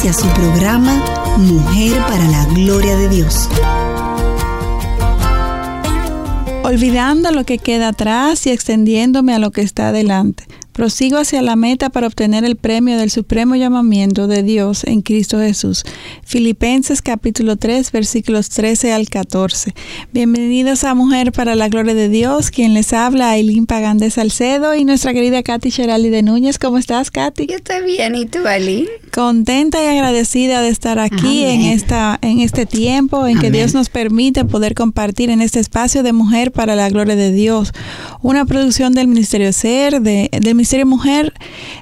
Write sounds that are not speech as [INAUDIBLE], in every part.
Inicia su programa Mujer para la Gloria de Dios. Olvidando lo que queda atrás y extendiéndome a lo que está adelante Prosigo hacia la meta para obtener el premio del supremo llamamiento de Dios en Cristo Jesús. Filipenses capítulo 3 versículos 13 al 14. Bienvenidos a Mujer para la Gloria de Dios. Quien les habla, Aileen Pagán de Salcedo y nuestra querida Katy Sherali de Núñez. ¿Cómo estás, Katy? Yo estoy bien. ¿Y tú, Aileen? Contenta y agradecida de estar aquí en, esta, en este tiempo en que Dios nos permite poder compartir en este espacio de Mujer para la Gloria de Dios. Una producción del Ministerio SER, de, del Ministerio Ministerio Mujer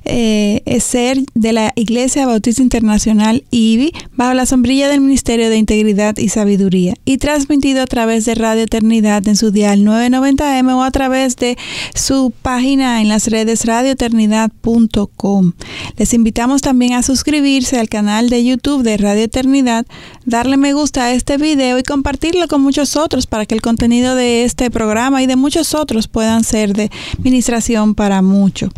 eh, es ser de la Iglesia Bautista Internacional IBI bajo la sombrilla del Ministerio de Integridad y Sabiduría y transmitido a través de Radio Eternidad en su dial 990M o a través de su página en las redes radioeternidad.com. Les invitamos también a suscribirse al canal de YouTube de Radio Eternidad, darle me gusta a este video y compartirlo con muchos otros para que el contenido de este programa y de muchos otros puedan ser de ministración para muchos.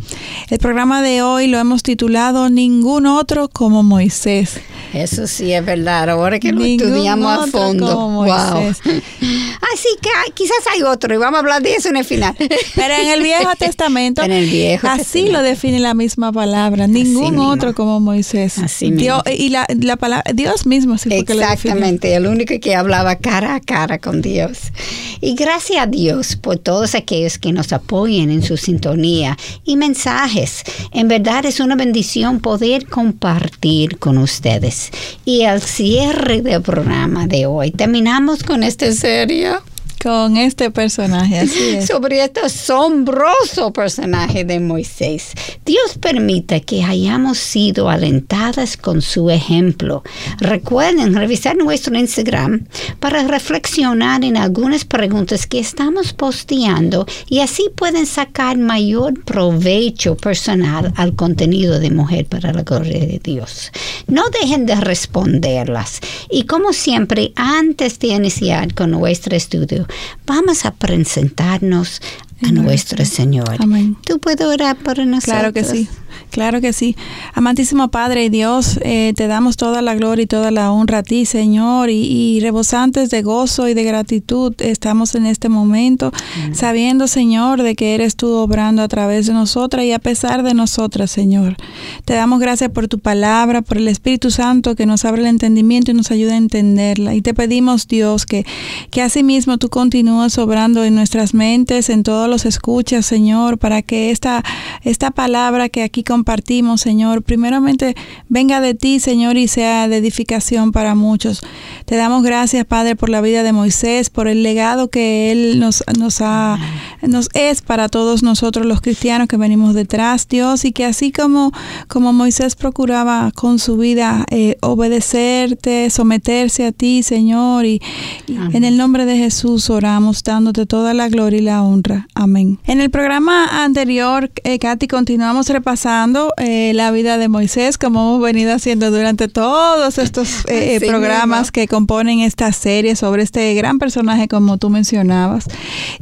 El programa de hoy lo hemos titulado Ningún otro como Moisés. Eso sí es verdad, ahora que lo estudiamos a fondo. Wow. Así [LAUGHS] que quizás hay otro y vamos a hablar de eso en el final. [LAUGHS] Pero en el Viejo [LAUGHS] Testamento, en el Viejo así lo define la misma palabra, ningún otro como Moisés. Así Dios, y la, la, palabra Dios mismo sí Exactamente, el único que hablaba cara a cara con Dios. Y gracias a Dios por todos aquellos que nos apoyen en su sintonía y mensajes. En verdad es una bendición poder compartir con ustedes. Y al cierre del programa de hoy, terminamos con esta serie con este personaje, así [LAUGHS] es. Sobre este asombroso personaje de Moisés. Dios permite que hayamos sido alentadas con su ejemplo. Recuerden revisar nuestro Instagram para reflexionar en algunas preguntas que estamos posteando y así pueden sacar mayor provecho personal al contenido de Mujer para la Gloria de Dios. No dejen de responderlas. Y como siempre, antes de iniciar con nuestro estudio, vamos a presentarnos a nuestro Señor. Amén. ¿Tú puedes orar por nosotros? Claro que sí. Claro que sí. Amantísimo Padre y Dios, eh, te damos toda la gloria y toda la honra a ti, Señor, y, rebosantes de gozo y de gratitud estamos en este momento, sabiendo, Señor, de que eres tú obrando a través de nosotras y a pesar de nosotras, Señor. Te damos gracias por tu palabra, por el Espíritu Santo que nos abre el entendimiento y nos ayuda a entenderla. Y te pedimos, Dios, que, que asimismo tú continúes obrando en nuestras mentes, en todos los escuchas, Señor, para que esta, esta palabra que aquí compartimos, Señor, primeramente venga de ti, Señor, y sea de edificación para muchos. Te damos gracias, Padre, por la vida de Moisés, por el legado que él nos, nos, ha, nos es para todos nosotros los cristianos que venimos detrás, Dios, y que así como, como Moisés procuraba con su vida eh, obedecerte, someterse a ti, Señor, y, en el nombre de Jesús oramos, dándote toda la gloria y la honra. Amén. En el programa anterior, eh, Katy, continuamos repasando eh, la vida de Moisés, como hemos venido haciendo durante todos estos [LAUGHS] eh, programas que componen esta serie sobre este gran personaje, como tú mencionabas,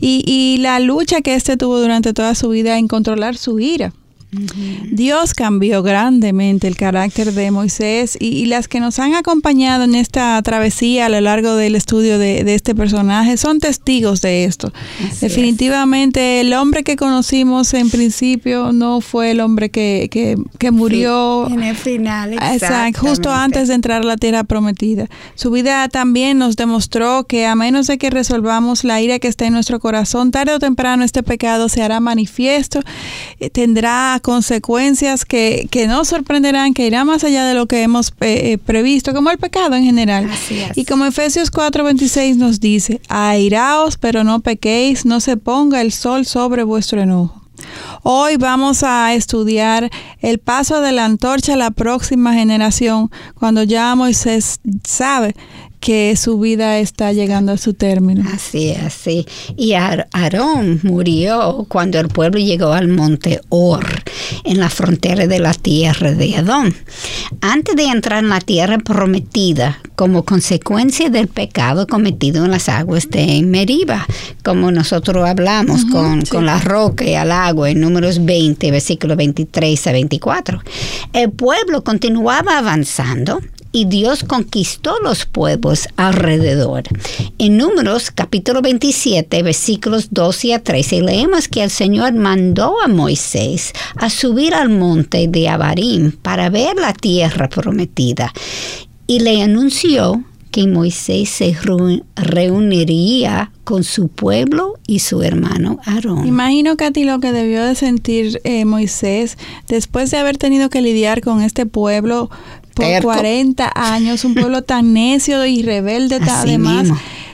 y, y la lucha que éste tuvo durante toda su vida en controlar su ira. Dios cambió grandemente el carácter de Moisés y, las que nos han acompañado en esta travesía a lo largo del estudio de, este personaje son testigos de esto. Definitivamente el hombre que conocimos en principio no fue el hombre que, que, murió en el final. Exacto, justo antes de entrar a la tierra prometida. Su vida también nos demostró que a menos de que resolvamos la ira que está en nuestro corazón, tarde o temprano este pecado se hará manifiesto, eh, tendrá consecuencias que, que nos sorprenderán, que irá más allá de lo que hemos eh, eh, previsto, como el pecado en general. Y como Efesios 4:26 nos dice, airaos, pero no pequéis, no se ponga el sol sobre vuestro enojo. Hoy vamos a estudiar el paso de la antorcha a la próxima generación cuando ya Moisés sabe que su vida está llegando a su término. Así, así. Y Aarón murió cuando el pueblo llegó al monte Or, en la frontera de la tierra de Adón. Antes de entrar en la tierra prometida, como consecuencia del pecado cometido en las aguas de Meriba, como nosotros hablamos con, con, la roca y el agua en números 20, versículos 23 a 24. El pueblo continuaba avanzando y Dios conquistó los pueblos alrededor. En Números capítulo 27 versículos 12 a 13 leemos que el Señor mandó a Moisés a subir al monte de Abarim para ver la tierra prometida y le anunció que Moisés se reuniría con su pueblo y su hermano Aarón. Imagino, Katy, lo que debió de sentir eh, Moisés después de haber tenido que lidiar con este pueblo por 40 años, un pueblo tan necio y rebelde además.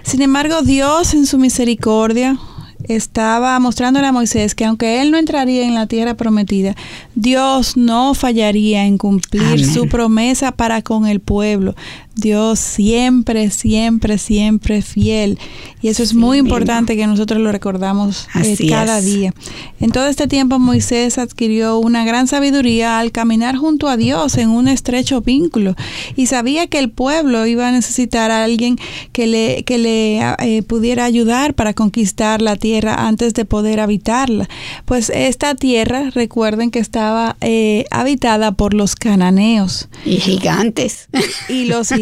Sin embargo, Dios en su misericordia estaba mostrándole a Moisés que aunque él no entraría en la tierra prometida, Dios no fallaría en cumplir su promesa para con el pueblo. Dios siempre, siempre, siempre fiel. Y eso es muy importante que nosotros lo recordamos eh, cada día. En todo este tiempo Moisés adquirió una gran sabiduría al caminar junto a Dios en un estrecho vínculo y sabía que el pueblo iba a necesitar a alguien que le, que le eh, pudiera ayudar para conquistar la tierra antes de poder habitarla. Pues esta tierra, recuerden que estaba eh, habitada por los cananeos. Y gigantes. Y los gigantes. [LAUGHS]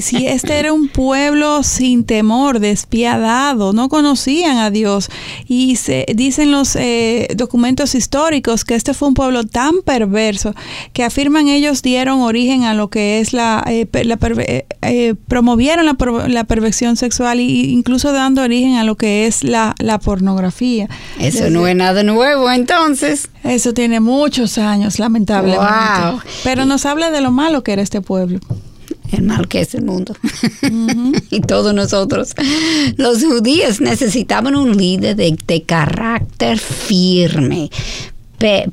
Si este era un pueblo sin temor, despiadado, no conocían a Dios. Y se, dicen los eh, documentos históricos que este fue un pueblo tan perverso que afirman ellos dieron origen a lo que es la, eh, eh, promovieron la, la, perversión sexual e incluso dando origen a lo que es la, la pornografía. Eso no es nada nuevo entonces. Eso tiene muchos años, lamentablemente. Pero nos habla de lo malo que era este pueblo el mal que es el mundo [LAUGHS] y todos nosotros. Los judíos necesitaban un líder de, carácter firme,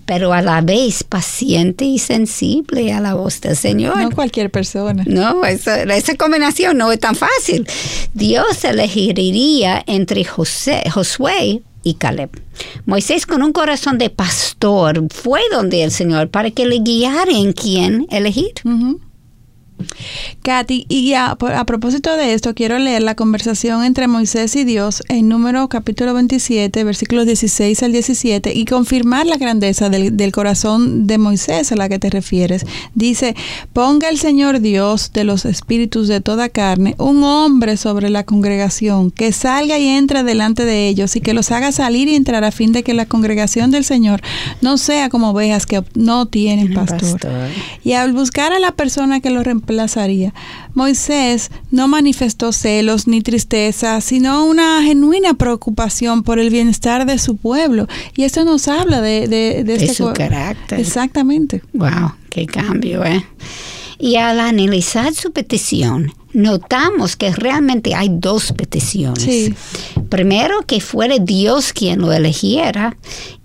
pero a la vez paciente y sensible a la voz del Señor. No cualquier persona. No, esa, esa combinación no es tan fácil. Dios elegiría entre José, Josué y Caleb. Moisés con un corazón de pastor fue donde el Señor para que le guiara en quién elegir. Katy, y a, propósito de esto, quiero leer la conversación entre Moisés y Dios en número capítulo 27, versículos 16 al 17, y confirmar la grandeza del, del, corazón de Moisés a la que te refieres. Dice, ponga el Señor Dios de los espíritus de toda carne un hombre sobre la congregación, que salga y entre delante de ellos y que los haga salir y entrar a fin de que la congregación del Señor no sea como ovejas que no tienen pastor. Y al buscar a la persona que lo reemplazaría, Moisés no manifestó celos ni tristeza, sino una genuina preocupación por el bienestar de su pueblo. Y esto nos habla de, de, de, este su carácter. Exactamente. Wow, qué cambio, ¿eh? Y al analizar su petición, notamos que realmente hay dos peticiones. Primero, que fuera Dios quien lo eligiera.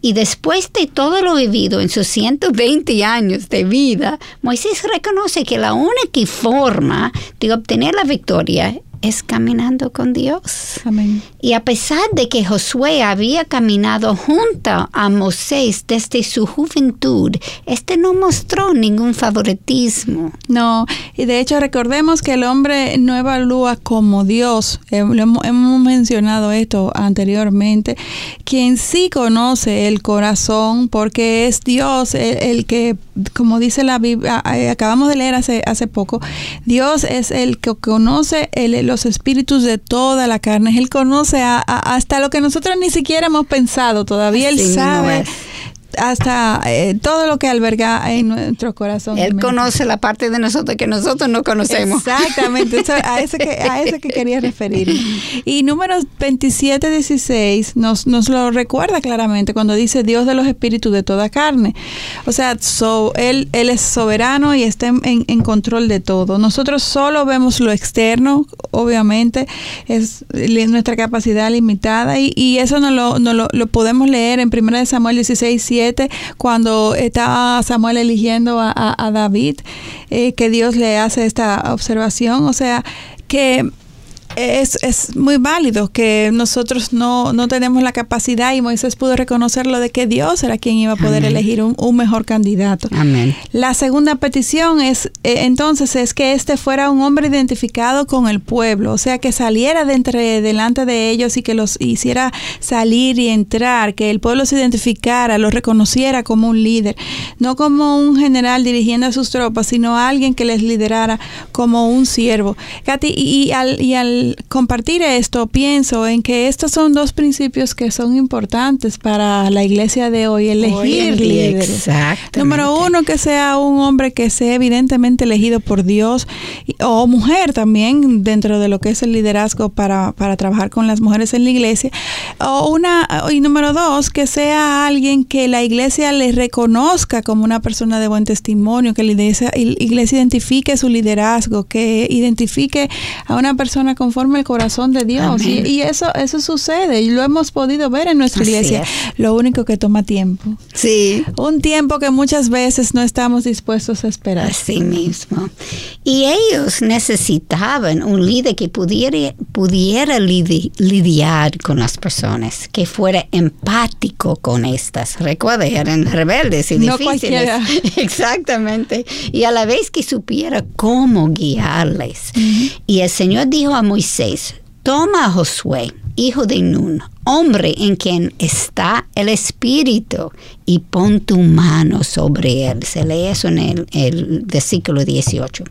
Y después de todo lo vivido en sus 120 años de vida, Moisés reconoce que la única forma de obtener la victoria es caminando con Dios. Amén. Y a pesar de que Josué había caminado junto a Moisés desde su juventud, este no mostró ningún favoritismo. No, y de hecho recordemos que el hombre no evalúa como Dios, hemos mencionado esto anteriormente, quien sí conoce el corazón porque es Dios el, que, como dice la Biblia, acabamos de leer hace, hace poco, Dios es el que conoce el los espíritus de toda la carne. Él conoce hasta lo que nosotros ni siquiera hemos pensado todavía. Él sabe hasta eh, todo lo que alberga en nuestro corazón. Él conoce la parte de nosotros que nosotros no conocemos. Exactamente, a, ese que, a ese que quería referir. Y número 27, 16 nos, nos lo recuerda claramente cuando dice Dios de los espíritus de toda carne. O sea, so, él, él es soberano y está en, en, control de todo. Nosotros solo vemos lo externo, obviamente, es nuestra capacidad limitada y, y eso no lo, no lo, lo podemos leer en 1 Samuel 16, 7, cuando estaba Samuel eligiendo a, David, eh, que Dios le hace esta observación. O sea, que es, es, muy válido que nosotros no, no, tenemos la capacidad y Moisés pudo reconocerlo de que Dios era quien iba a poder elegir un, mejor candidato. Amén. La segunda petición es eh, entonces es que este fuera un hombre identificado con el pueblo, o sea que saliera de entre delante de ellos y que los hiciera salir y entrar, que el pueblo se identificara, lo reconociera como un líder, no como un general dirigiendo a sus tropas, sino alguien que les liderara como un siervo. Katy, y al, y al compartir esto, pienso en que estos son dos principios que son importantes para la iglesia de hoy, elegir líderes. Número uno, que sea un hombre que sea evidentemente elegido por Dios, o mujer también, dentro de lo que es el liderazgo para, para trabajar con las mujeres en la iglesia. O una, y número dos, que sea alguien que la iglesia le reconozca como una persona de buen testimonio, que la iglesia, iglesia identifique su liderazgo, que identifique a una persona con conforme el corazón de Dios. Y, eso, eso sucede y lo hemos podido ver en nuestra iglesia. Lo único que toma tiempo. Sí. Un tiempo que muchas veces no estamos dispuestos a esperar. Así mismo. Y ellos necesitaban un líder que pudiera, pudiera lidiar con las personas, que fuera empático con estas. Recuerda, eran rebeldes y no difíciles. [LAUGHS] Exactamente. Y a la vez que supiera cómo guiarles. Y el Señor dijo a Moisés, toma a Josué, hijo de Nun, hombre en quien está el Espíritu, y pon tu mano sobre él. Se lee eso en el, el versículo 18.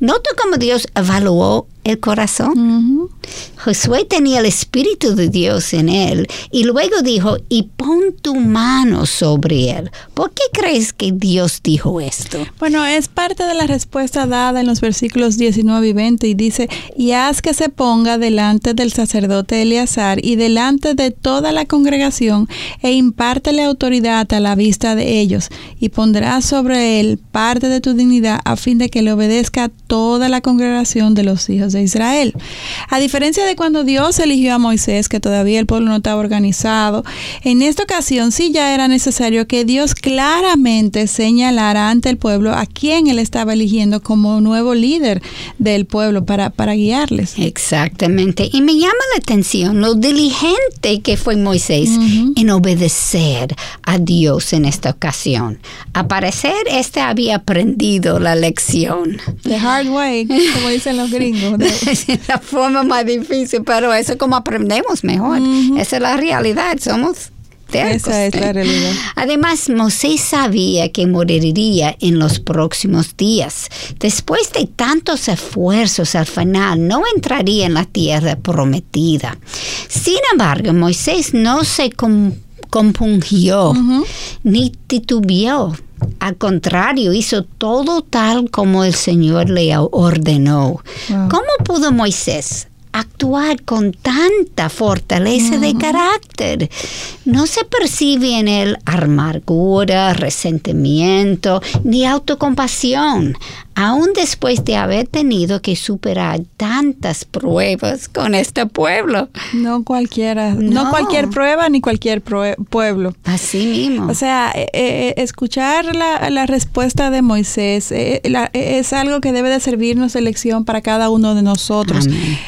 Nota cómo Dios evaluó el corazón. Josué tenía el Espíritu de Dios en él y luego dijo, y pon tu mano sobre él. ¿Por qué crees que Dios dijo esto? Bueno, es parte de la respuesta dada en los versículos 19 y 20 y dice, y haz que se ponga delante del sacerdote Eleazar y delante de toda la congregación e impártele autoridad a la vista de ellos y pondrás sobre él parte de tu dignidad a fin de que le obedezca toda la congregación de los hijos de Israel. A diferencia de cuando Dios eligió a Moisés, que todavía el pueblo no estaba organizado, en esta ocasión sí ya era necesario que Dios claramente señalara ante el pueblo a quien él estaba eligiendo como nuevo líder del pueblo para, para guiarles. Exactamente. Y me llama la atención lo diligente que fue Moisés en obedecer a Dios en esta ocasión. A parecer, este había aprendido la lección. The hard way, como dicen los gringos. [LAUGHS] la forma más difícil, pero eso es como aprendemos mejor. Esa es la realidad, somos esa es la realidad. Además, Moisés sabía que moriría en los próximos días. Después de tantos esfuerzos, al final no entraría en la tierra prometida. Sin embargo, Moisés no se compungió ni titubeó. Al contrario, hizo todo tal como el Señor le ordenó. ¿Cómo pudo Moisés actuar con tanta fortaleza de carácter. No se percibe en él amargura, resentimiento, ni autocompasión aún después de haber tenido que superar tantas pruebas con este pueblo. No cualquiera, no, cualquier prueba ni cualquier pueblo. Así mismo. O sea, eh, eh, escuchar la, la, respuesta de Moisés eh, es algo que debe de servirnos de lección para cada uno de nosotros. Amén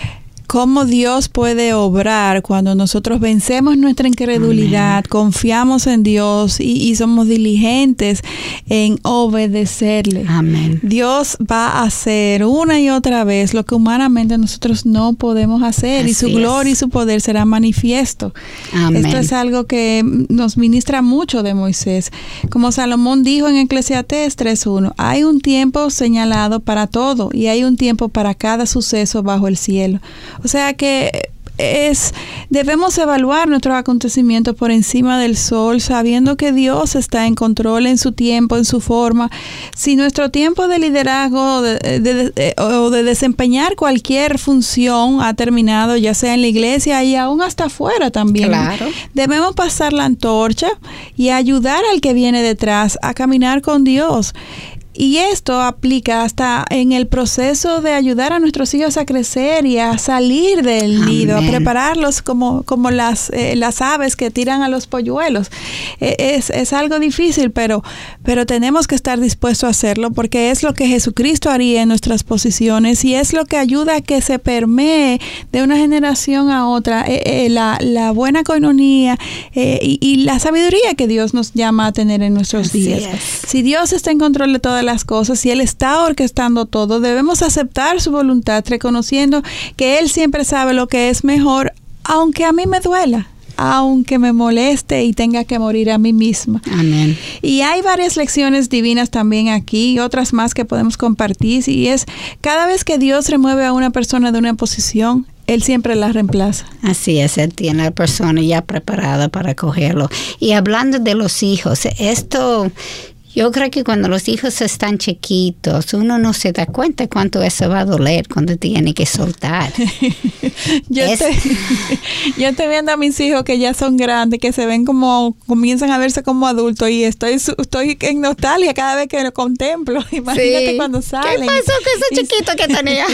cómo Dios puede obrar cuando nosotros vencemos nuestra incredulidad, confiamos en Dios y, somos diligentes en obedecerle. Amén. Dios va a hacer una y otra vez lo que humanamente nosotros no podemos hacer y su gloria y su poder será manifiesto. Amén. Esto es algo que nos ministra mucho de Moisés. Como Salomón dijo en Eclesiastés 3.1, hay un tiempo señalado para todo y hay un tiempo para cada suceso bajo el cielo. O sea que es, debemos evaluar nuestros acontecimientos por encima del sol, sabiendo que Dios está en control en su tiempo, en su forma. Si nuestro tiempo de liderazgo o de desempeñar cualquier función ha terminado, ya sea en la iglesia y aún hasta afuera también, debemos pasar la antorcha y ayudar al que viene detrás a caminar con Dios. Y esto aplica hasta en el proceso de ayudar a nuestros hijos a crecer y a salir del nido, a prepararlos como, como las, eh, las aves que tiran a los polluelos. E, es, es, algo difícil, pero, pero tenemos que estar dispuestos a hacerlo porque es lo que Jesucristo haría en nuestras posiciones y es lo que ayuda a que se permee de una generación a otra eh, eh, la, la, buena coinonía y, y, la sabiduría que Dios nos llama a tener en nuestros días. Si Dios está en control de todas las cosas y Él está orquestando todo, debemos aceptar su voluntad, reconociendo que Él siempre sabe lo que es mejor, aunque a mí me duela aunque me moleste y tenga que morir a mí misma. Amén. Y hay varias lecciones divinas también aquí otras más que podemos compartir. Y es cada vez que Dios remueve a una persona de una posición, él siempre la reemplaza. Así es, Él tiene a la persona ya preparada para cogerlo. Y hablando de los hijos, esto yo creo que cuando los hijos están chiquitos, uno no se da cuenta cuánto eso va a doler cuando tiene que soltar. [LAUGHS] [LAUGHS] yo, estoy, viendo a mis hijos que ya son grandes, que se ven como, comienzan a verse como adultos y estoy, estoy en nostalgia cada vez que lo contemplo. [LAUGHS] Imagínate cuando salen. ¿Qué pasó con ese chiquito que tenía?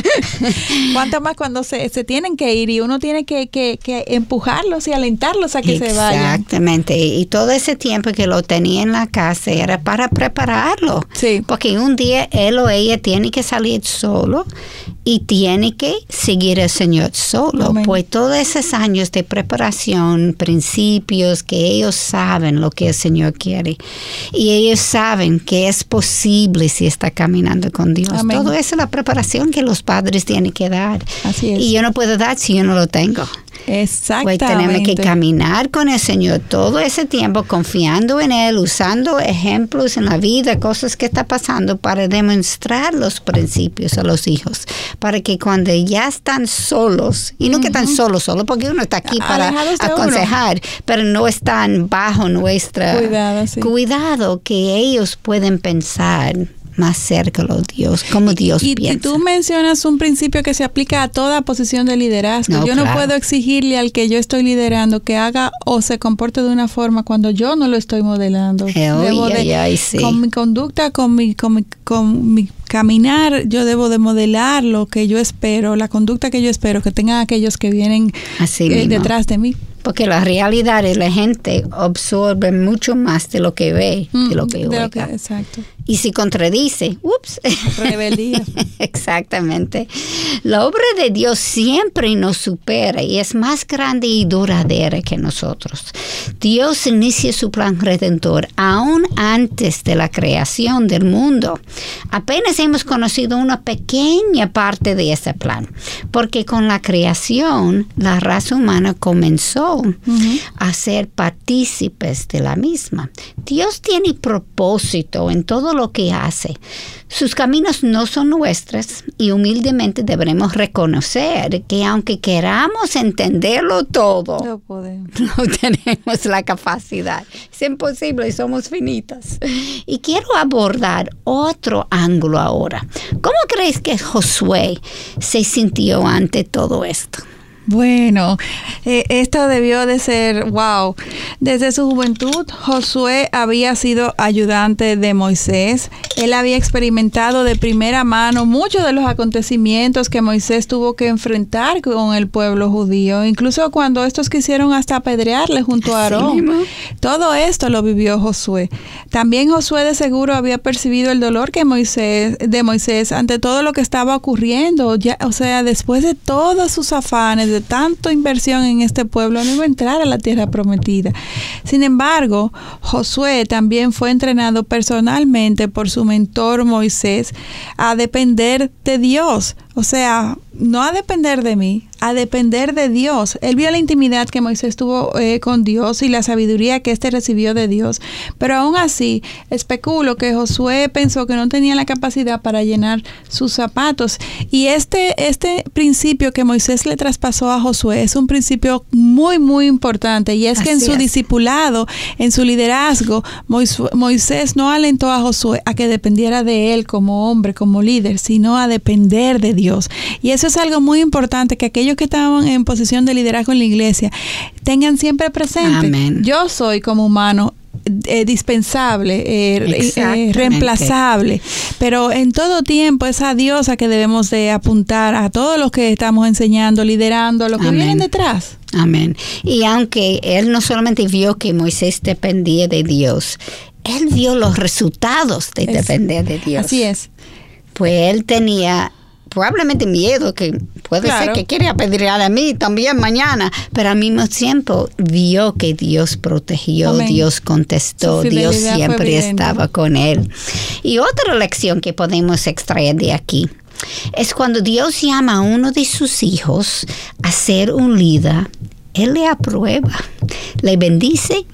Cuánto más cuando se, se, tienen que ir y uno tiene que, que, que empujarlos y alentarlos a que se vayan. Exactamente. Y todo ese tiempo que lo tenía en la casa era para prepararlo. Sí. Porque un día él o ella tiene que salir solo y tiene que seguir al Señor solo. Pues todos esos años de preparación, principios, que ellos saben lo que el Señor quiere. Y ellos saben que es posible si está caminando con Dios. Todo eso es la preparación que los padres tienen que dar. Así es. Y yo no puedo dar si yo no lo tengo. Exactamente. Pues tenemos que caminar con el Señor todo ese tiempo, confiando en Él, usando ejemplos en la vida, cosas que está pasando para demostrar los principios a los hijos, para que cuando ya están solos, y no que están solos, solo porque uno está aquí para aconsejar, pero no están bajo nuestra cuidado, cuidado que ellos pueden pensar más cerca de Dios, como Dios y, piensa. Y tú mencionas un principio que se aplica a toda posición de liderazgo. yo no puedo exigirle al que yo estoy liderando que haga o se comporte de una forma cuando yo no lo estoy modelando. Con mi conducta, con mi, con mi, con mi caminar, yo debo de modelar lo que yo espero, la conducta que yo espero que tengan aquellos que vienen eh, detrás de mí. Porque la realidad es la gente absorbe mucho más de lo que ve, de lo que oiga. exacto. Y si contradice, ups. Rebeldía. [LAUGHS] Exactamente. La obra de Dios siempre nos supera y es más grande y duradera que nosotros. Dios inicia su plan redentor aún antes de la creación del mundo. Apenas hemos conocido una pequeña parte de ese plan, porque con la creación la raza humana comenzó a ser partícipes de la misma. Dios tiene propósito en todo lo que hace. Sus caminos no son nuestros y humildemente debemos reconocer que aunque queramos entenderlo todo, no, podemos. [LAUGHS] no tenemos la capacidad. Es imposible y somos finitas. Y quiero abordar otro ángulo ahora. ¿Cómo crees que Josué se sintió ante todo esto? Bueno, eh, esto debió de ser, wow. Desde su juventud, Josué había sido ayudante de Moisés. Él había experimentado de primera mano muchos de los acontecimientos que Moisés tuvo que enfrentar con el pueblo judío, incluso cuando estos quisieron hasta apedrearle junto a Aarón. Todo esto lo vivió Josué. También Josué de seguro había percibido el dolor que Moisés, de Moisés ante todo lo que estaba ocurriendo, ya, o sea, después de todos sus afanes, de tanta inversión en este pueblo, no iba a entrar a la tierra prometida. Sin embargo, Josué también fue entrenado personalmente por su mentor Moisés a depender de Dios. O sea, no a depender de mí, a depender de Dios. Él vio la intimidad que Moisés tuvo eh, con Dios y la sabiduría que éste recibió de Dios. Pero aún así, especulo que Josué pensó que no tenía la capacidad para llenar sus zapatos. Y este, este principio que Moisés le traspasó a Josué es un principio muy, muy importante. Y es que en su discipulado, en su liderazgo, Moisés no alentó a Josué a que dependiera de él como hombre, como líder, sino a depender de Dios. Y eso es algo muy importante que aquellos que estaban en posición de liderazgo en la iglesia tengan siempre presente. Yo soy como humano eh, dispensable, eh, eh, reemplazable, pero en todo tiempo es a Dios a que debemos de apuntar a todos los que estamos enseñando, liderando, los que vienen detrás. Amén. Y aunque él no solamente vio que Moisés dependía de Dios, él vio los resultados de depender de Dios. Así es. Pues él tenía probablemente miedo, que puede ser que quiere pedir a mí también mañana, pero al mismo tiempo vio que Dios protegió, Dios contestó, Dios siempre estaba con él. Y otra lección que podemos extraer de aquí es cuando Dios llama a uno de sus hijos a ser un líder, Él le aprueba, le bendice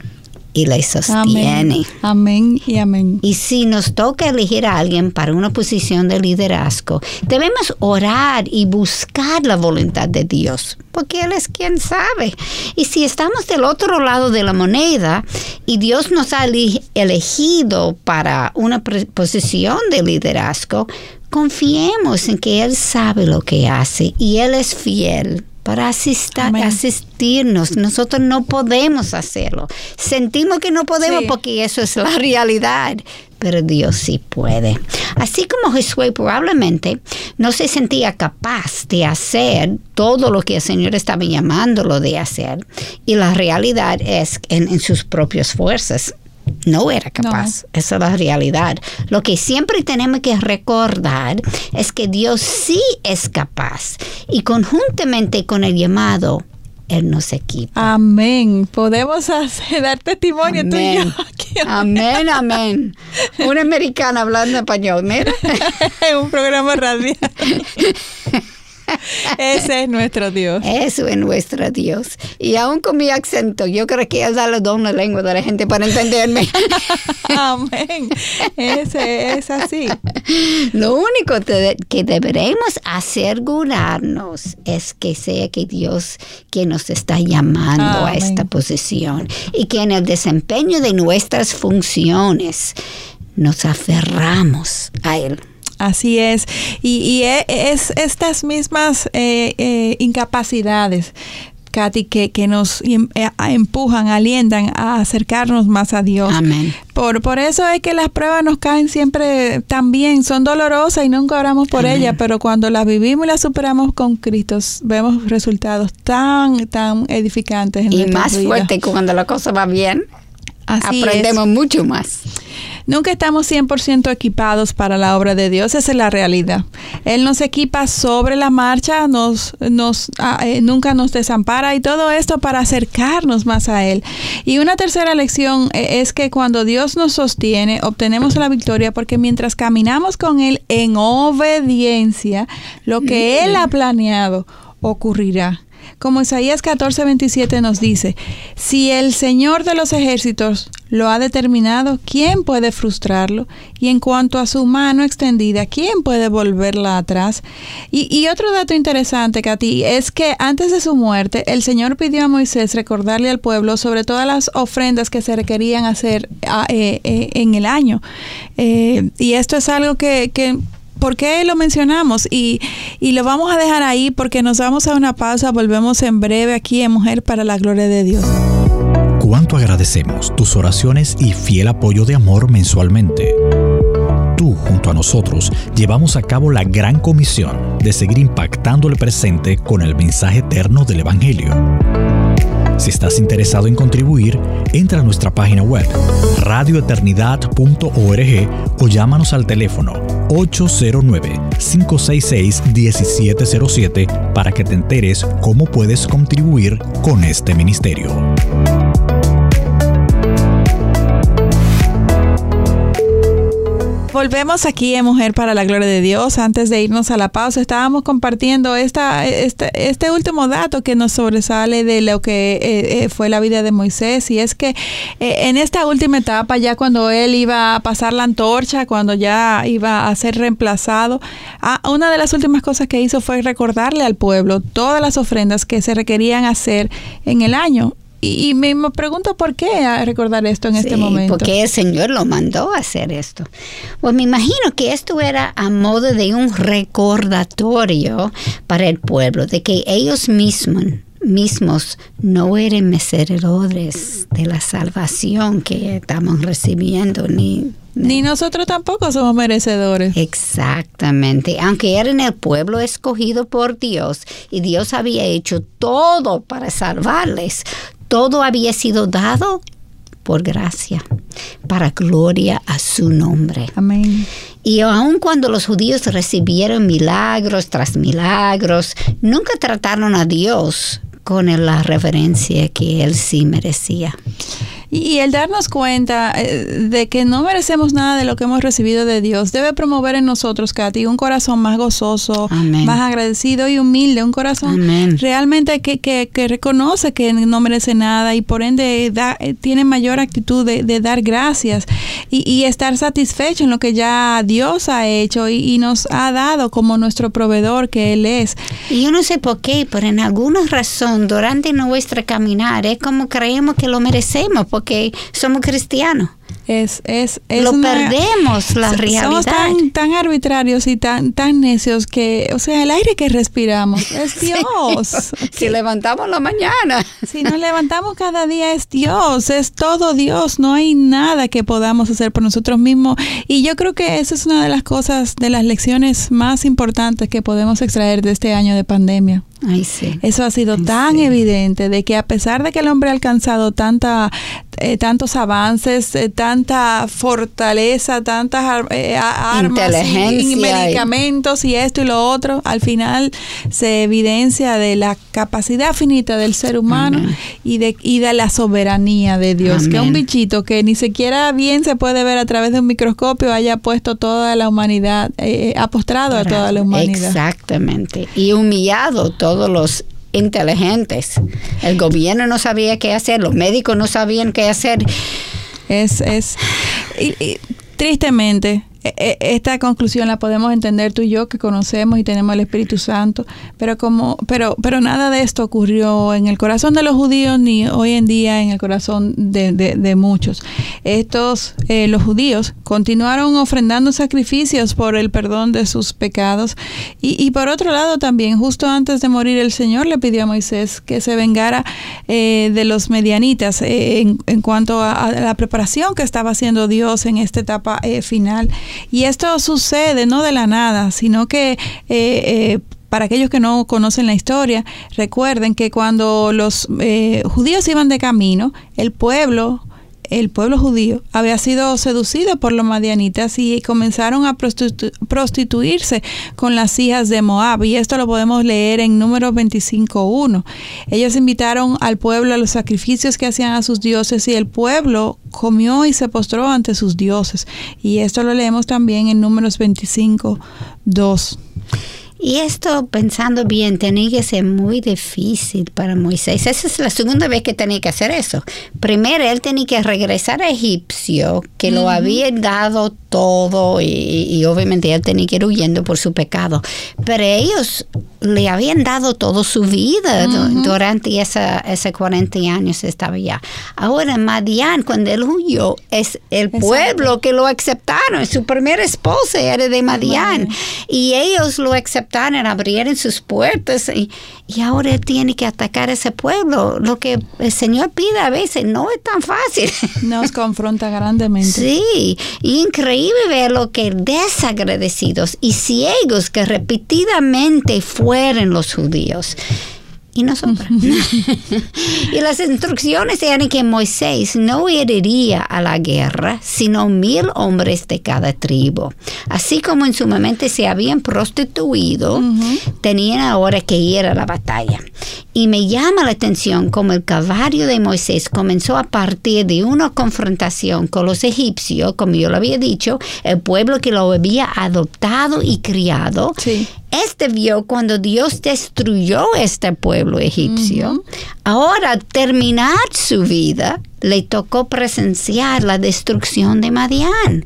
y le sostiene. Amén. y amén. Y si nos toca elegir a alguien para una posición de liderazgo, debemos orar y buscar la voluntad de Dios, porque Él es quien sabe. Y si estamos del otro lado de la moneda y Dios nos ha elegido para una posición de liderazgo, confiemos en que Él sabe lo que hace y Él es fiel para asistirnos. Nosotros no podemos hacerlo. Sentimos que no podemos porque eso es la realidad, pero Dios sí puede. Así como Josué probablemente no se sentía capaz de hacer todo lo que el Señor estaba llamándolo de hacer, y la realidad es en, en sus propias fuerzas no era capaz. Esa es la realidad. Lo que siempre tenemos que recordar es que Dios sí es capaz y conjuntamente con el llamado, Él nos equipa. Amén. Podemos hacer, dar testimonio tú y yo. Amén, amén. Una americana hablando español, mira. [LAUGHS] Un programa radial. [LAUGHS] [LAUGHS] Ese es nuestro Dios. Eso es nuestro Dios. Y aún con mi acento, yo creo que Él da la doble lengua de la gente para entenderme. [LAUGHS] Amén. Ese es así. Lo único que deberemos asegurarnos es que sea que Dios que nos está llamando a esta posición y que en el desempeño de nuestras funciones nos aferramos a Él. Así es. Y, e, es estas mismas eh, eh, incapacidades Katy, que, que nos em, eh, empujan, alientan a acercarnos más a Dios. Amén. Por, por eso es que las pruebas nos caen siempre también, son dolorosas y nunca oramos por ellas, pero cuando las vivimos y las superamos con Cristo, vemos resultados tan, tan edificantes. En y más fuerte cuando la cosa va bien. aprendemos mucho más. Nunca estamos 100% equipados para la obra de Dios, esa es la realidad. Él nos equipa sobre la marcha, nos, nos, ah, eh, nunca nos desampara y todo esto para acercarnos más a Él. Y una tercera lección eh, es que cuando Dios nos sostiene, obtenemos la victoria porque mientras caminamos con Él en obediencia, lo que Él ha planeado ocurrirá. Como Isaías 14, 27 nos dice, si el Señor de los ejércitos lo ha determinado, ¿quién puede frustrarlo? Y en cuanto a su mano extendida, ¿quién puede volverla atrás? Y, otro dato interesante, Katy, es que antes de su muerte, el Señor pidió a Moisés recordarle al pueblo sobre todas las ofrendas que se requerían hacer ah, eh, eh, en el año. Eh, y esto es algo que, que ¿Por qué lo mencionamos? Y, y, lo vamos a dejar ahí porque nos vamos a una pausa. Volvemos en breve aquí en Mujer para la Gloria de Dios. Cuánto agradecemos tus oraciones y fiel apoyo de amor mensualmente. Tú, junto a nosotros, llevamos a cabo la gran comisión de seguir impactando el presente con el mensaje eterno del Evangelio. Si estás interesado en contribuir, entra a nuestra página web radioeternidad.org o llámanos al teléfono 809-566-1707 para que te enteres cómo puedes contribuir con este ministerio. Volvemos aquí en Mujer para la Gloria de Dios. Antes de irnos a la pausa, estábamos compartiendo esta, este, este último dato que nos sobresale de lo que eh, eh, fue la vida de Moisés. Y es que eh, en esta última etapa, ya cuando él iba a pasar la antorcha, cuando ya iba a ser reemplazado, ah, una de las últimas cosas que hizo fue recordarle al pueblo todas las ofrendas que se requerían hacer en el año. Y, me, pregunto por qué recordar esto en este momento. Porque el Señor lo mandó a hacer esto. Pues me imagino que esto era a modo de un recordatorio para el pueblo, de que ellos mismos mismos no eran merecedores de la salvación que estamos recibiendo, ni ni nosotros tampoco somos merecedores. Exactamente. Aunque eran el pueblo escogido por Dios y Dios había hecho todo para salvarles, todo había sido dado por gracia, para gloria a su nombre. Amén. Y aun cuando los judíos recibieron milagros tras milagros, nunca trataron a Dios con la reverencia que él sí merecía. Y el darnos cuenta eh, de que no merecemos nada de lo que hemos recibido de Dios debe promover en nosotros, Katy, un corazón más gozoso, más agradecido y humilde, un corazón realmente que, que, que, reconoce que no merece nada y por ende da, eh, tiene mayor actitud de, dar gracias y, y, estar satisfecho en lo que ya Dios ha hecho y, y, nos ha dado como nuestro proveedor que Él es. Y yo no sé por qué, pero en alguna razón durante nuestra caminar es como creemos que lo merecemos porque somos cristianos. Es, es, Lo perdemos, la realidad. Somos tan, tan, arbitrarios y tan, tan necios que, o sea, el aire que respiramos [LAUGHS] es Dios. [LAUGHS] si levantamos la mañana. [LAUGHS] Si nos levantamos cada día es Dios, es todo Dios. No hay nada que podamos hacer por nosotros mismos. Y yo creo que esa es una de las cosas, de las lecciones más importantes que podemos extraer de este año de pandemia. Eso ha sido tan evidente de que a pesar de que el hombre ha alcanzado tanta, eh, tantos avances, eh, tanta fortaleza, tantas eh, armas y, medicamentos y esto y lo otro, al final se evidencia de la capacidad finita del ser humano y de, y de la soberanía de Dios, que un bichito que ni siquiera bien se puede ver a través de un microscopio haya puesto toda la humanidad, ha postrado a toda la humanidad. Exactamente. Y humillado todos los inteligentes. El gobierno no sabía qué hacer, los médicos no sabían qué hacer. Es, es, tristemente, e, e, esta conclusión la podemos entender tú y yo que conocemos y tenemos el Espíritu Santo, pero como pero pero nada de esto ocurrió en el corazón de los judíos ni hoy en día en el corazón de, de, muchos. Estos eh, los judíos continuaron ofrendando sacrificios por el perdón de sus pecados y, y, por otro lado también justo antes de morir el Señor le pidió a Moisés que se vengara eh, de los medianitas eh, en, en, cuanto a, a, la preparación que estaba haciendo Dios en esta etapa final y esto sucede no de la nada, sino que eh, eh, para aquellos que no conocen la historia, recuerden que cuando los eh, judíos iban de camino, el pueblo el pueblo judío había sido seducido por los madianitas y comenzaron a prostituirse con las hijas de Moab. Y esto lo podemos leer en números 25.1. Ellos invitaron al pueblo a los sacrificios que hacían a sus dioses y el pueblo comió y se postró ante sus dioses. Y esto lo leemos también en números 25.2. Y esto, pensando bien, tenía que ser muy difícil para Moisés. Esa es la segunda vez que tenía que hacer eso. Primero, él tenía que regresar a Egipcio, que lo había dado todo y, obviamente él tenía que ir huyendo por su pecado. Pero ellos le habían dado toda su vida durante esa, ese 40 años estaba ya. Ahora Madian, cuando él huyó, es el pueblo que lo aceptaron. Su primera esposa era de Madian. Y ellos lo aceptaron, abrieron sus puertas y, y ahora él tiene que atacar ese pueblo. Lo que el Señor pide a veces no es tan fácil. [LAUGHS] Nos confronta grandemente. Sí, increíble ver lo que desagradecidos y ciegos que repetidamente fueron los judíos. y nosotros. [LAUGHS] y las instrucciones eran que Moisés no iría a la guerra, sino mil hombres de cada tribu. Así como en su momento se habían prostituido, tenían ahora que ir a la batalla. Y me llama la atención como el caballo de Moisés comenzó a partir de una confrontación con los egipcios, como yo lo había dicho, el pueblo que lo había adoptado y criado. Este vio cuando Dios destruyó este pueblo egipcio. Ahora, terminar su vida, le tocó presenciar la destrucción de Madián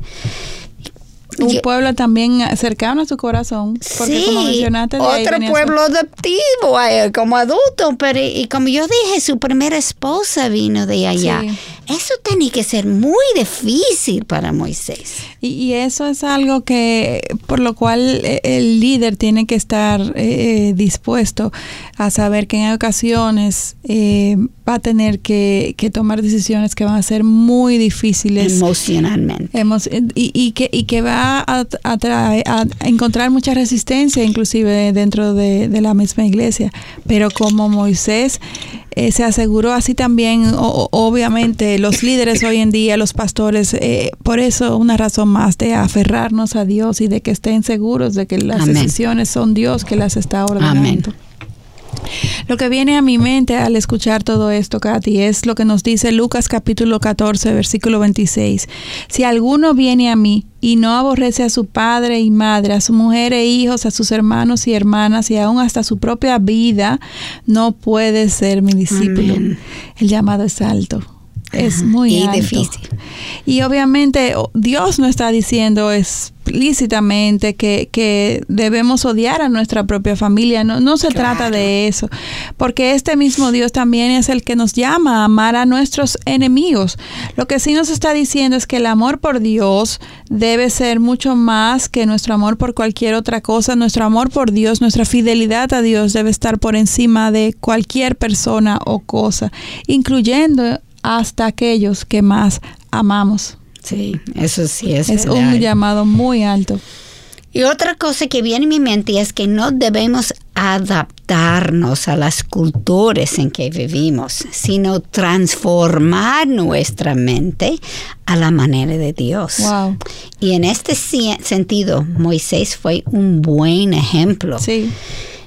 un pueblo también cercano a su corazón. Porque sí, como mencionaste, otro pueblo adoptivo él como adulto, pero y como yo dije, su primera esposa vino de allá. Eso tenía que ser muy difícil para Moisés. Y, eso es algo que, por lo cual eh, el líder tiene que estar eh, dispuesto a saber que en ocasiones eh, va a tener que, tomar decisiones que van a ser muy difíciles. Emocionalmente. y, y, que, y que va a, a, encontrar mucha resistencia, inclusive dentro de, de la misma iglesia. Pero como Moisés eh, se aseguró así también, obviamente, los líderes hoy en día, los pastores, eh, por eso una razón más de aferrarnos a Dios y de que estén seguros de que las decisiones son Dios que las está ordenando. Lo que viene a mi mente al escuchar todo esto, Katy, es lo que nos dice Lucas capítulo 14, versículo 26. Si alguno viene a mí y no aborrece a su padre y madre, a su mujer e hijos, a sus hermanos y hermanas y aún hasta su propia vida, no puede ser mi discípulo. El llamado es alto es muy y difícil. Y obviamente Dios no está diciendo explícitamente que, que, debemos odiar a nuestra propia familia. No, no se trata de eso. Porque este mismo Dios también es el que nos llama a amar a nuestros enemigos. Lo que sí nos está diciendo es que el amor por Dios debe ser mucho más que nuestro amor por cualquier otra cosa. Nuestro amor por Dios, nuestra fidelidad a Dios debe estar por encima de cualquier persona o cosa, incluyendo hasta aquellos que más amamos. Sí, eso sí es. Es un llamado muy alto. Y otra cosa que viene en mi mente es que no debemos adaptarnos a las culturas en que vivimos, sino transformar nuestra mente a la manera de Dios. Wow. Y en este sentido, Moisés fue un buen ejemplo. Sí.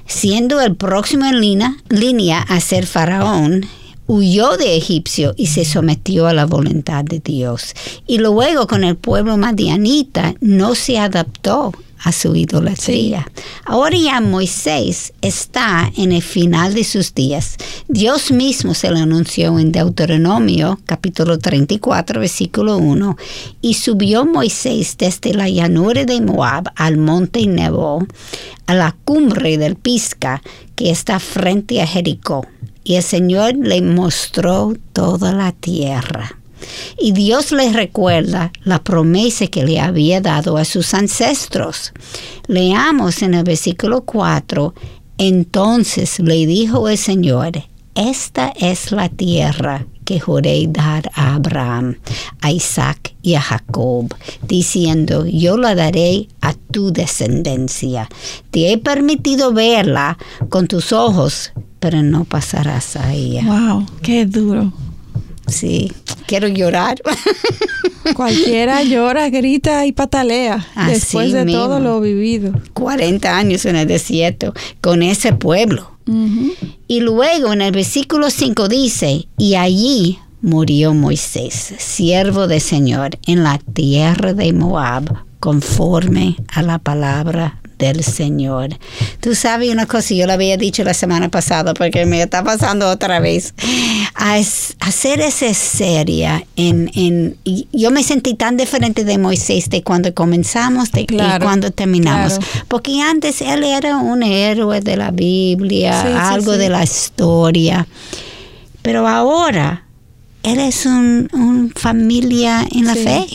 Siendo el próximo en línea, línea a ser faraón, huyó de Egipcio y se sometió a la voluntad de Dios. Y luego con el pueblo madianita no se adaptó a su idolatría. Ahora ya Moisés está en el final de sus días. Dios mismo se lo anunció en Deuteronomio capítulo 34 versículo 1 y subió Moisés desde la llanura de Moab al monte Nebo a la cumbre del Pisca que está frente a Jericó y el Señor le mostró toda la tierra. Y Dios le recuerda la promesa que le había dado a sus ancestros. Leamos en el versículo 4, entonces le dijo el Señor, esta es la tierra que juré dar a Abraham, a Isaac y a Jacob, diciendo, yo la daré a tu descendencia. Te he permitido verla con tus ojos, pero no pasarás a ella. Wow, qué duro. Sí, quiero llorar. [LAUGHS] Cualquiera llora, grita y patalea después de todo lo vivido. 40 años en el desierto con ese pueblo. Y luego en el versículo 5 dice, y allí murió Moisés, siervo del Señor, en la tierra de Moab, conforme a la palabra del Señor. Tú sabes una cosa, yo lo había dicho la semana pasada porque me está pasando otra vez. A hacer esa serie en, en, yo me sentí tan diferente de Moisés de cuando comenzamos de y cuando terminamos. Porque antes él era un héroe de la Biblia, algo de la historia. Pero ahora él es una un familia en la fe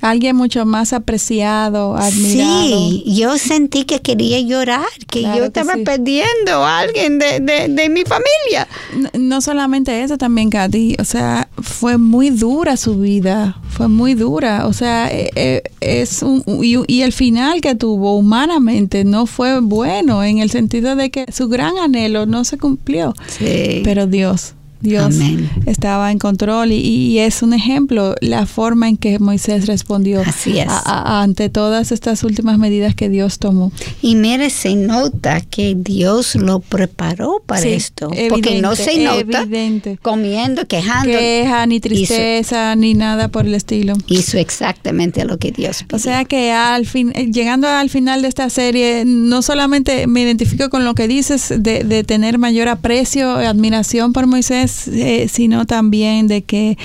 alguien mucho más apreciado, admirado. Sí, yo sentí que quería llorar, que Claro yo que estaba sí. perdiendo a alguien de, de, de mi familia. No, no solamente eso también, Katy, o sea, fue muy dura su vida, fue muy dura, o sea, eh, eh, es un, y, y el final que tuvo humanamente no fue bueno en el sentido de que su gran anhelo no se cumplió, Sí. pero Dios. Dios Amén. estaba en control y, y es un ejemplo la forma en que Moisés respondió Así es. a- a- ante todas estas últimas medidas que Dios tomó. Y mire, se nota que Dios lo preparó para Sí, esto. porque no evidente, se nota evidente. comiendo, quejando. Queja, ni tristeza, ni nada por el estilo. Hizo exactamente lo que Dios pidió. O sea que al fin, eh, llegando al final de esta serie, no solamente me identifico con lo que dices de, de tener mayor aprecio, admiración por Moisés, eh, sino también de que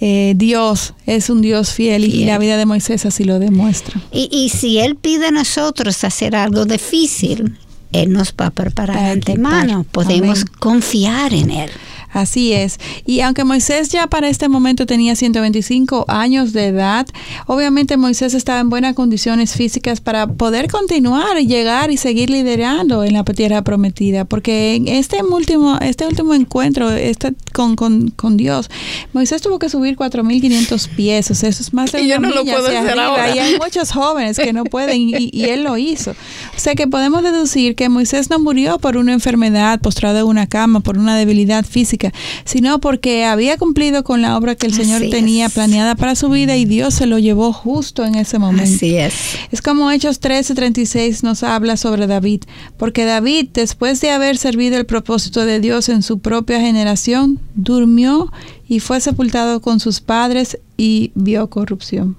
eh, Dios es un Dios fiel y la vida de Moisés así lo demuestra. Y, y si Él pide a nosotros hacer algo difícil, Él nos va a preparar antemano. Podemos Amén. confiar en Él. Así es. Y aunque Moisés ya para este momento tenía 125 años de edad, obviamente Moisés estaba en buenas condiciones físicas para poder continuar y llegar y seguir liderando en la tierra prometida. Porque en este último, este último encuentro este, con, con, con Dios, Moisés tuvo que subir 4.500 pies. O sea, eso es más de Y yo una no lo milla puedo hacia hacer ahora. Y hay muchos jóvenes que no pueden y, y él lo hizo. O sea que podemos deducir que Moisés no murió por una enfermedad, postrado en una cama, por una debilidad física, sino porque había cumplido con la obra que el Señor Así tenía es. planeada para su vida y Dios se lo llevó justo en ese momento. Así es. Es como Hechos 13:36 nos habla sobre David, porque David, después de haber servido el propósito de Dios en su propia generación, durmió y fue sepultado con sus padres y vio corrupción.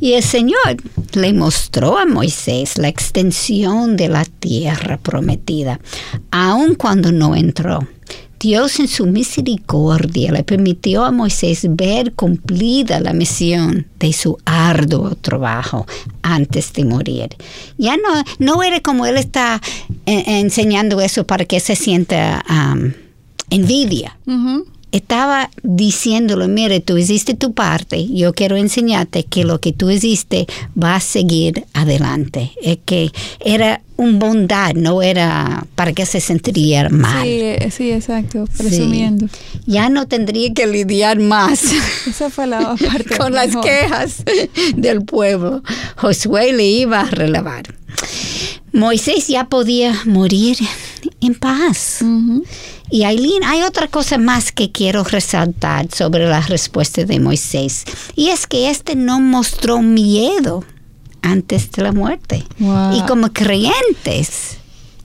Y el Señor le mostró a Moisés la extensión de la tierra prometida, aun cuando no entró. Dios en su misericordia le permitió a Moisés ver cumplida la misión de su arduo trabajo antes de morir. Ya no, no era como él está eh, enseñando eso para que se sienta um, envidia estaba diciéndole, mire, tú hiciste tu parte, yo quiero enseñarte que lo que tú hiciste va a seguir adelante. Es que era un bondad, no era para que se sentiría mal. Sí, sí, exacto, presumiendo. Ya no tendría que lidiar más [LAUGHS] Esa fue la parte [LAUGHS] con las mejor. quejas del pueblo. Josué le iba a relevar. Moisés ya podía morir en paz. Y Aileen, hay otra cosa más que quiero resaltar sobre la respuesta de Moisés. Y es que este no mostró miedo antes de la muerte. Wow. Y como creyentes,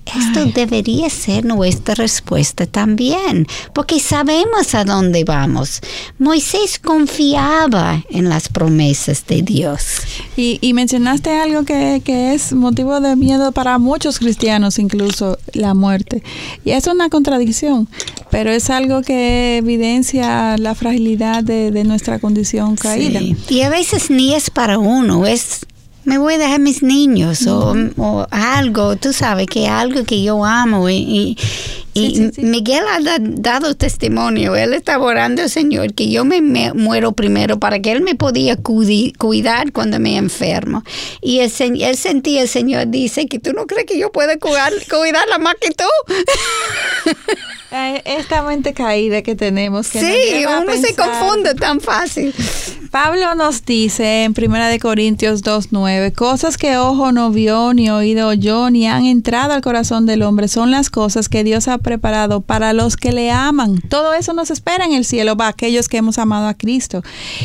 esto debería ser nuestra respuesta también, porque sabemos a dónde vamos. Moisés confiaba en las promesas de Dios. Y, y mencionaste algo que, que es motivo de miedo para muchos cristianos, incluso la muerte. Y es una contradicción, pero es algo que evidencia la fragilidad de, de nuestra condición caída. Sí. Y a veces ni es para uno, es me voy a dejar mis niños o, o algo, tú sabes que algo que yo amo y, y- y Sí, sí, sí. Miguel ha da- dado testimonio, él está orando al Señor que yo me, me muero primero para que él me podía cuidar cuando me enfermo. Y el, se- él sentía, el Señor dice que tú no crees que yo pueda cuidar, [LAUGHS] cuidarla más que tú. [LAUGHS] Esta mente caída que tenemos. Que sí, uno se confunde tan fácil. Pablo nos dice en 1 de Corintios 2.9, cosas que ojo no vio, ni oído oyó, ni han entrado al corazón del hombre, son las cosas que Dios ha preparado para los que le aman. Todo eso nos espera en el cielo, para aquellos que hemos amado a Cristo.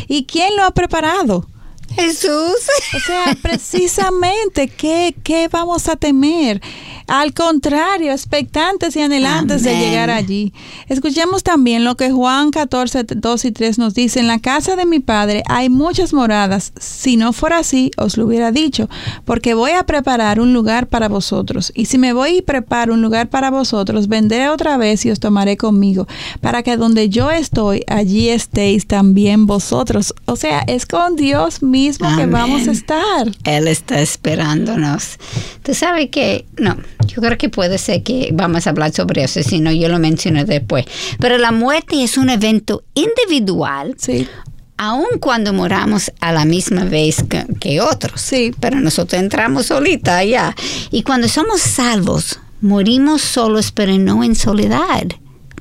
¿Y quién lo ha preparado? Jesús. O sea, precisamente, ¿qué, qué vamos a temer? Al contrario, expectantes y anhelantes de llegar allí. Escuchemos también lo que Juan 14, 2 y 3 nos dice. En la casa de mi padre hay muchas moradas. Si no fuera así, os lo hubiera dicho, porque voy a preparar un lugar para vosotros. Y si me voy y preparo un lugar para vosotros, vendré otra vez y os tomaré conmigo, para que donde yo estoy, allí estéis también vosotros. O sea, es con Dios mismo que Amén. vamos a estar. Él está esperándonos. Tú sabes que, no, yo creo que puede ser que vamos a hablar sobre eso, si no yo lo menciono después. Pero la muerte es un evento individual Sí. aun cuando moramos a la misma vez que, otros. Sí. Pero nosotros entramos solita allá. Y cuando somos salvos, morimos solos, pero no en soledad.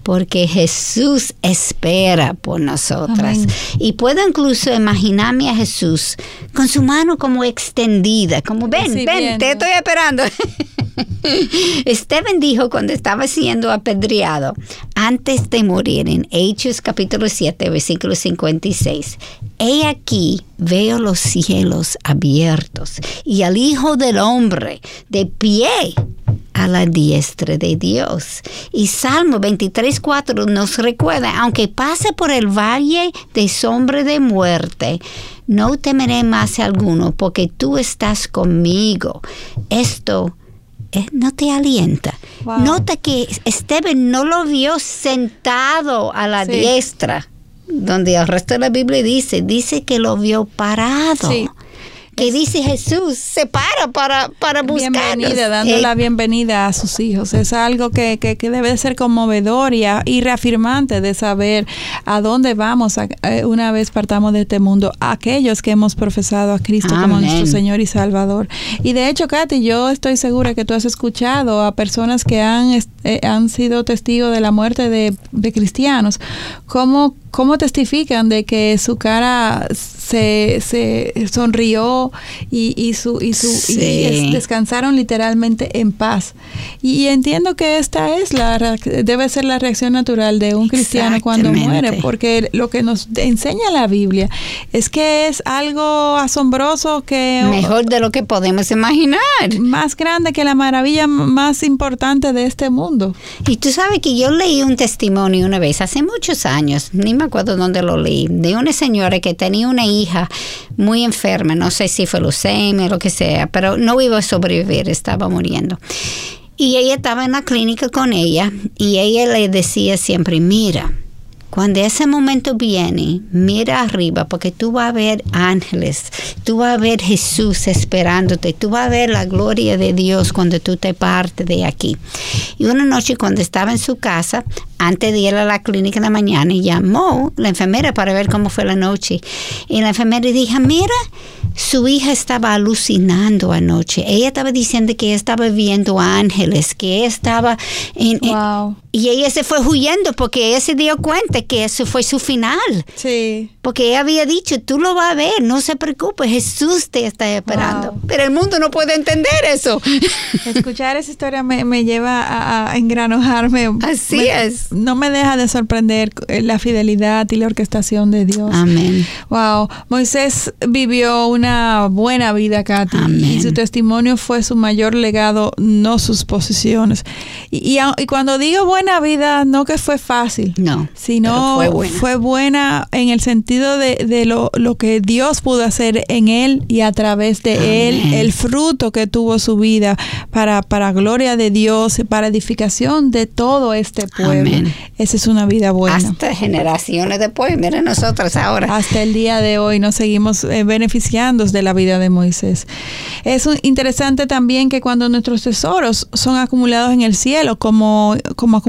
Porque Jesús espera por nosotras. Y puedo incluso imaginarme a Jesús con su mano como extendida, como ven, ven, te estoy esperando. [LAUGHS] Esteban dijo cuando estaba siendo apedreado, antes de morir, en Hechos capítulo 7, versículo 56, He aquí veo los cielos abiertos y al Hijo del Hombre de pie a la diestra de Dios. Y Salmo 23, 4 nos recuerda, aunque pase por el valle de sombra de muerte, no temeré más alguno, porque tú estás conmigo. Esto eh, no te alienta. Nota que Esteban no lo vio sentado a la diestra, donde el resto de la Biblia dice, dice que lo vio parado que dice Jesús, se para para, para Bienvenida, dando la bienvenida a sus hijos. Es algo que, que, debe ser conmovedor y, y, reafirmante de saber a dónde vamos eh, una vez partamos de este mundo, aquellos que hemos profesado a Cristo como nuestro Señor y Salvador. Y de hecho, Katy, yo estoy segura que tú has escuchado a personas que han, eh, han sido testigos de la muerte de, de cristianos, cómo cómo testifican de que su cara se, se sonrió y, y su, y su y descansaron literalmente en paz. Y, entiendo que esta es la debe ser la reacción natural de un cristiano cuando muere, porque lo que nos enseña la Biblia es que es algo asombroso que mejor de lo que podemos imaginar, más grande que la maravilla más importante de este mundo. Y tú sabes que yo leí un testimonio una vez hace muchos años, ni me acuerdo dónde lo leí, de una señora que tenía una hija muy enferma, no sé si fue leucemia o lo que sea, pero no iba a sobrevivir, estaba muriendo. Y ella estaba en la clínica con ella y ella le decía siempre, mira, cuando ese momento viene, mira arriba porque tú vas a ver ángeles, tú vas a ver Jesús esperándote, tú vas a ver la gloria de Dios cuando tú te partes de aquí. Y una noche cuando estaba en su casa, antes de ir a la clínica en la mañana, llamó la enfermera para ver cómo fue la noche. Y la enfermera dijo, mira, su hija estaba alucinando anoche. Ella estaba diciendo que estaba viendo ángeles, que estaba en, y ella se fue huyendo porque ella se dio cuenta que eso fue su final. Sí. Porque ella había dicho, tú lo vas a ver, no se preocupe, Jesús te está esperando. Pero el mundo no puede entender eso. [LAUGHS] Escuchar esa historia me, lleva a, a, engranojarme. Así es. No me deja de sorprender eh, la fidelidad y la orquestación de Dios. Amén. Wow. Moisés vivió una buena vida, Katy. Amén. Y su testimonio fue su mayor legado, no sus posiciones. Y, y cuando digo buena buena vida no que fue fácil, no, sino fue buena. en el sentido de, lo, que Dios pudo hacer en él y a través de él, el fruto que tuvo su vida para, para gloria de Dios, para edificación de todo este pueblo. Esa es una vida buena. Hasta generaciones después, miren nosotros ahora. Hasta el día de hoy nos seguimos eh, beneficiando de la vida de Moisés. Es interesante también que cuando nuestros tesoros son acumulados en el cielo, como, como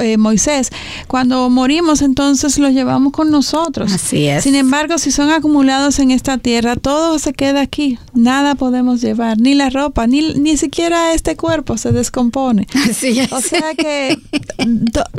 eh, Moisés. Cuando morimos, entonces los llevamos con nosotros. Así es. Sin embargo, si son acumulados en esta tierra, todo se queda aquí. Nada podemos llevar, ni la ropa, ni, ni siquiera este cuerpo se descompone. [LAUGHS] Así es. O sea que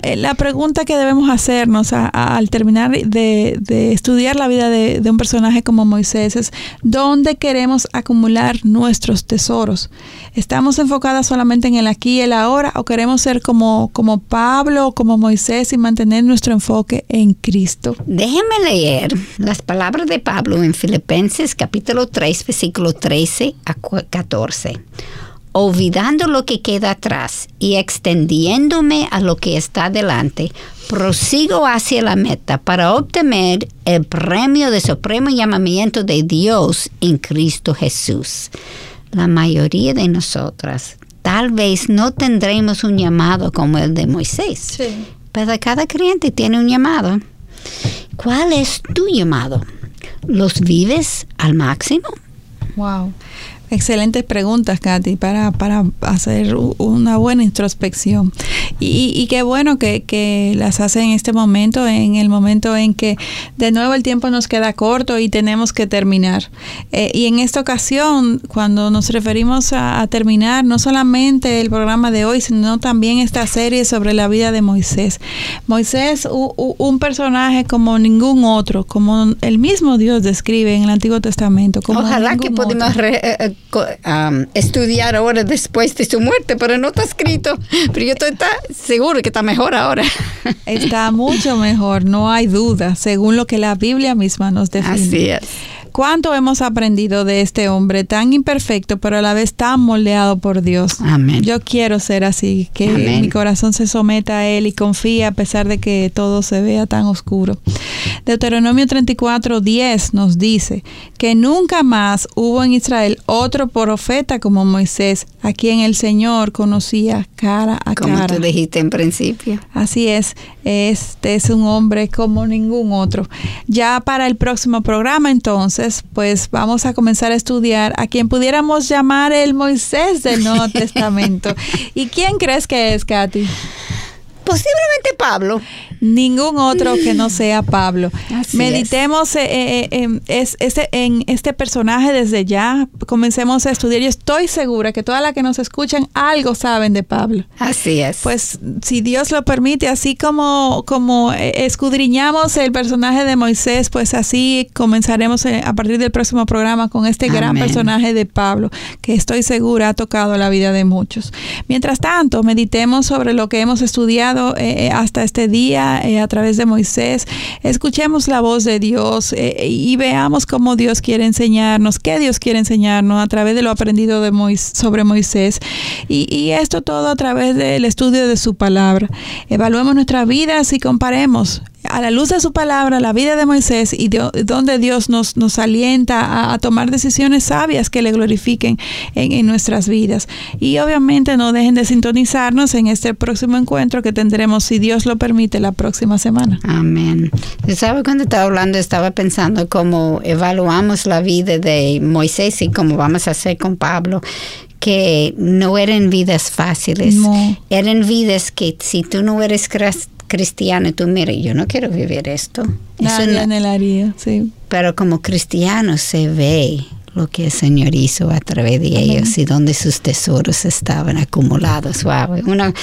eh, la pregunta que debemos hacernos al terminar de, estudiar la vida de, de un personaje como Moisés es, ¿dónde queremos acumular nuestros tesoros? ¿Estamos enfocadas solamente en el aquí y el ahora o queremos ser como como, Pablo o como Moisés y mantener nuestro enfoque en Cristo. Déjenme leer las palabras de Pablo en Filipenses capítulo 3, versículo 13 a 14 olvidando lo que queda atrás y extendiéndome a lo que está delante, prosigo hacia la meta para obtener el premio de supremo llamamiento de Dios en Cristo Jesús. La mayoría de nosotras tal vez no tendremos un llamado como el de Moisés. Pero cada creyente tiene un llamado. ¿Cuál es tu llamado? ¿Los vives al máximo? Wow. Excelentes preguntas, Katy, para, para hacer una buena introspección. Y, y qué bueno que, que, las hace en este momento, en el momento en que de nuevo el tiempo nos queda corto y tenemos que terminar. Eh, y en esta ocasión, cuando nos referimos a, a, terminar, no solamente el programa de hoy, sino también esta serie sobre la vida de Moisés. Moisés, u, u, un personaje como ningún otro, como el mismo Dios describe en el Antiguo Testamento. Como Ojalá que podamos um, estudiar ahora después de su muerte, pero no está escrito. Pero yo estoy está seguro que está mejor ahora. [LAUGHS] Está mucho mejor, no hay duda, según lo que la Biblia misma nos define. Así es. ¿Cuánto hemos aprendido de este hombre tan imperfecto, pero a la vez tan moldeado por Dios? Amén. Yo quiero ser así, que Amén. mi corazón se someta a Él y confíe a pesar de que todo se vea tan oscuro. Deuteronomio 34, 10 nos dice que nunca más hubo en Israel otro profeta como Moisés, a quien el Señor conocía cara a como cara. Como tú dijiste en principio. Así es, este es un hombre como ningún otro. Ya para el próximo programa entonces, pues vamos a comenzar a estudiar a quien pudiéramos llamar el Moisés del Nuevo [LAUGHS] Testamento. ¿Y quién crees que es, Katy? Posiblemente Pablo. Ningún otro que no sea Pablo. [GASPS] Así Meditemos es. eh, eh, es, este, en este personaje desde ya. Comencemos a estudiar. Yo estoy segura que todas las que nos escuchan algo saben de Pablo. Así es. Pues si Dios lo permite, así como, como escudriñamos el personaje de Moisés, pues así comenzaremos eh, a partir del próximo programa con este Amén. gran personaje de Pablo, que estoy segura ha tocado la vida de muchos. Mientras tanto, meditemos sobre lo que hemos estudiado eh, hasta este día eh, a través de Moisés. Escuchemos la voz de Dios eh, y veamos cómo Dios quiere enseñarnos, qué Dios quiere enseñarnos a través de lo aprendido de Mois sobre Moisés. Y, esto todo a través del estudio de su palabra. Evaluemos nuestras vidas y comparemos a la luz de su palabra, la vida de Moisés y de, donde Dios nos, nos alienta a, a, tomar decisiones sabias que le glorifiquen en, en, nuestras vidas. Y obviamente no dejen de sintonizarnos en este próximo encuentro que tendremos, si Dios lo permite, la próxima semana. Amén. ¿Sabe cuando estaba hablando? Estaba pensando cómo evaluamos la vida de Moisés y cómo vamos a hacer con Pablo que no eran vidas fáciles, no. eran vidas que si tú no eres cristiano, tú mira, yo no quiero vivir esto. Nadie Eso no, anhelaría, sí. Pero como cristiano se ve lo que el Señor hizo a través de Amén. ellos y donde sus tesoros estaban acumulados. Wow. Una,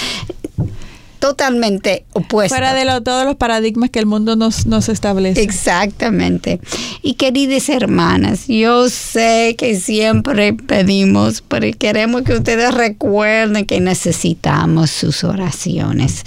totalmente opuesto. Fuera de lo, todos los paradigmas que el mundo nos, nos establece. Exactamente. Y queridas hermanas, yo sé que siempre pedimos, pero queremos que ustedes recuerden que necesitamos sus oraciones.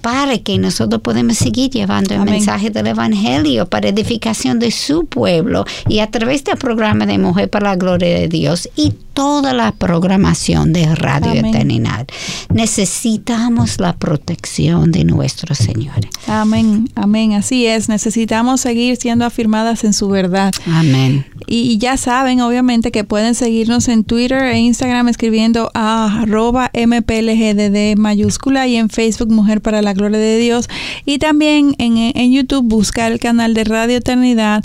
Para que nosotros podamos seguir llevando el Amén. mensaje del Evangelio para edificación de su pueblo y a través del programa de Mujer para la Gloria de Dios y toda la programación de Radio Amén. Eternidad. Necesitamos la protección de nuestro Señor. Amén, amén. Así es. Necesitamos seguir siendo afirmadas en su verdad. Amén. Y ya saben, obviamente, que pueden seguirnos en Twitter e Instagram escribiendo a arroba mplgdd mayúscula y en Facebook Mujer para la Gloria de Dios. Y también en, en YouTube buscar el canal de Radio Eternidad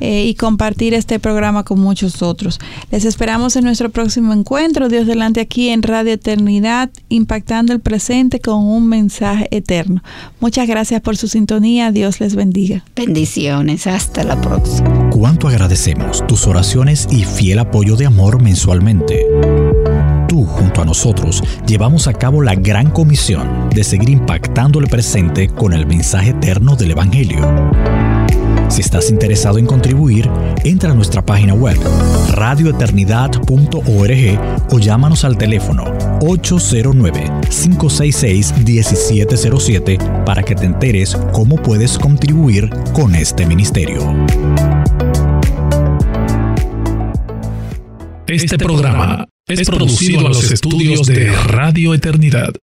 eh, y compartir este programa con muchos otros. Les esperamos en nuestro próximo encuentro, Dios delante aquí en Radio Eternidad, impactando el presente con un mensaje eterno. Muchas gracias por su sintonía. Dios les bendiga. Bendiciones. Hasta la próxima. Cuánto agradecemos tus oraciones y fiel apoyo de amor mensualmente. Tú, junto a nosotros, llevamos a cabo la gran comisión de seguir impactando el presente con el mensaje eterno del Evangelio. Si estás interesado en contribuir, entra a nuestra página web radioeternidad.org o llámanos al teléfono 809-566-1707 para que te enteres cómo puedes contribuir con este ministerio. Este programa es producido en los estudios de Radio Eternidad.